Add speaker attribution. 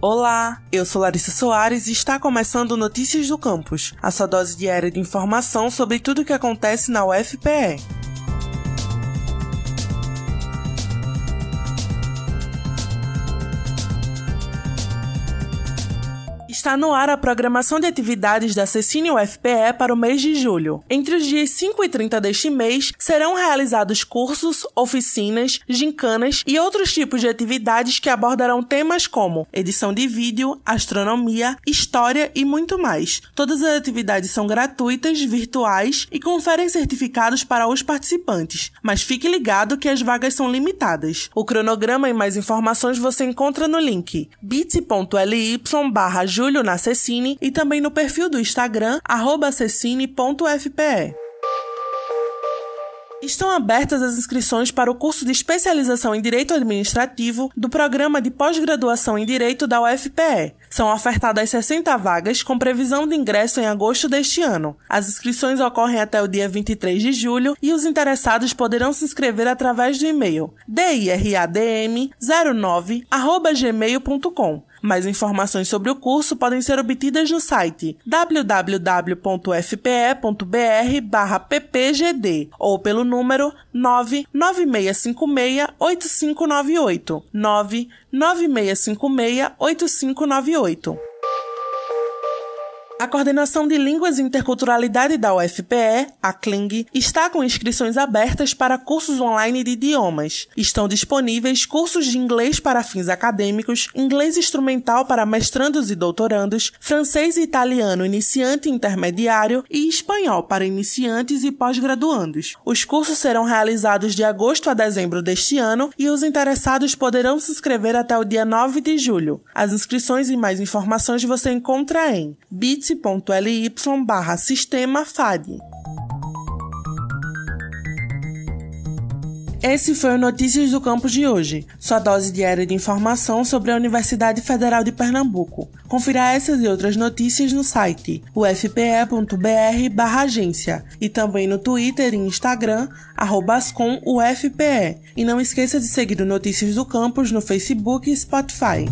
Speaker 1: Olá, eu sou Larissa Soares e está começando Notícias do Campus, a sua dose diária de informação sobre tudo o que acontece na UFPE. Está no ar a programação de atividades da Cecine UFPE para o mês de julho. Entre os dias 5 e 30 deste mês, serão realizados cursos, oficinas, gincanas e outros tipos de atividades que abordarão temas como edição de vídeo, astronomia, história e muito mais. Todas as atividades são gratuitas, virtuais e conferem certificados para os participantes, mas fique ligado que as vagas são limitadas. O cronograma e mais informações você encontra no link bit.ly barra Júlio na Cecine e também no perfil do Instagram, cecine.fpe. Estão abertas as inscrições para o curso de especialização em Direito Administrativo do Programa de Pós-Graduação em Direito da UFPE. São ofertadas 60 vagas, com previsão de ingresso em agosto deste ano. As inscrições ocorrem até o dia 23 de julho e os interessados poderão se inscrever através do e-mail diradm09@gmail.com. Mais informações sobre o curso podem ser obtidas no site www.fpe.br/ppgd ou pelo número 996568598. 996568598. A Coordenação de Línguas e Interculturalidade da UFPE, a CLING, está com inscrições abertas para cursos online de idiomas. Estão disponíveis cursos de inglês para fins acadêmicos, inglês instrumental para mestrandos e doutorandos, francês e italiano iniciante e intermediário e espanhol para iniciantes e pós-graduandos. Os cursos serão realizados de agosto a dezembro deste ano e os interessados poderão se inscrever até o dia 9 de julho. As inscrições e mais informações você encontra em bit bit.ly barra sistema FAD. Esse foi o Notícias do Campus de hoje, sua dose diária de informação sobre a Universidade Federal de Pernambuco. Confira essas e outras notícias no site ufpe.br agência e também no Twitter e Instagram, @ascomufpe. E não esqueça de seguir o Notícias do Campus no Facebook e Spotify.